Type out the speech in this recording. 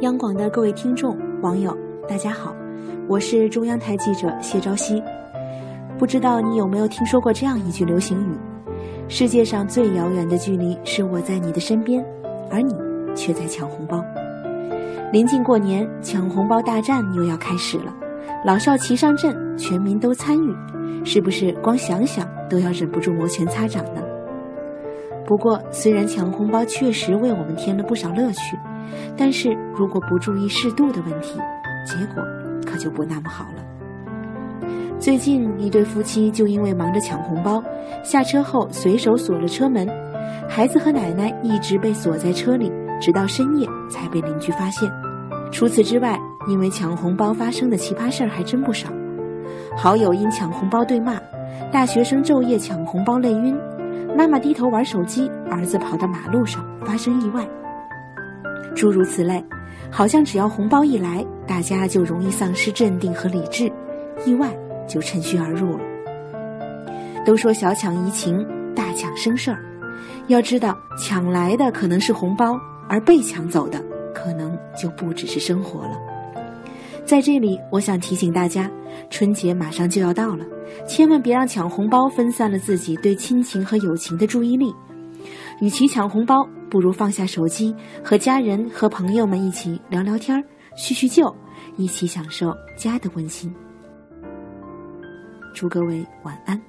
央广的各位听众、网友，大家好，我是中央台记者谢朝夕。不知道你有没有听说过这样一句流行语：“世界上最遥远的距离是我在你的身边，而你却在抢红包。”临近过年，抢红包大战又要开始了，老少齐上阵，全民都参与，是不是光想想都要忍不住摩拳擦掌呢？不过，虽然抢红包确实为我们添了不少乐趣，但是如果不注意适度的问题，结果可就不那么好了。最近一对夫妻就因为忙着抢红包，下车后随手锁了车门，孩子和奶奶一直被锁在车里，直到深夜才被邻居发现。除此之外，因为抢红包发生的奇葩事儿还真不少：好友因抢红包对骂，大学生昼夜抢红包累晕。妈妈低头玩手机，儿子跑到马路上发生意外。诸如此类，好像只要红包一来，大家就容易丧失镇定和理智，意外就趁虚而入了。都说小抢怡情，大抢生事儿。要知道，抢来的可能是红包，而被抢走的可能就不只是生活了。在这里，我想提醒大家，春节马上就要到了，千万别让抢红包分散了自己对亲情和友情的注意力。与其抢红包，不如放下手机，和家人和朋友们一起聊聊天叙叙旧，一起享受家的温馨。祝各位晚安。